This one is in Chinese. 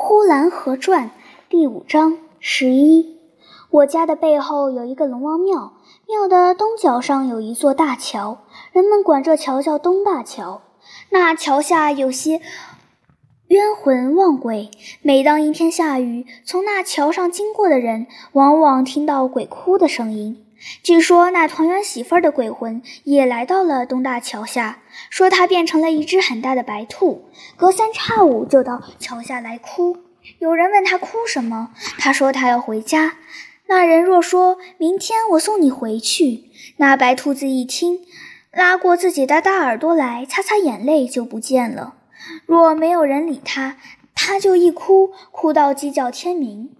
呼兰河传》第五章十一。我家的背后有一个龙王庙，庙的东角上有一座大桥，人们管这桥叫东大桥。那桥下有些冤魂望鬼，每当阴天下雨，从那桥上经过的人，往往听到鬼哭的声音。据说那团圆媳妇儿的鬼魂也来到了东大桥下，说他变成了一只很大的白兔，隔三差五就到桥下来哭。有人问他哭什么，他说他要回家。那人若说明天我送你回去，那白兔子一听，拉过自己的大耳朵来擦擦眼泪就不见了。若没有人理他，他就一哭，哭到鸡叫天明。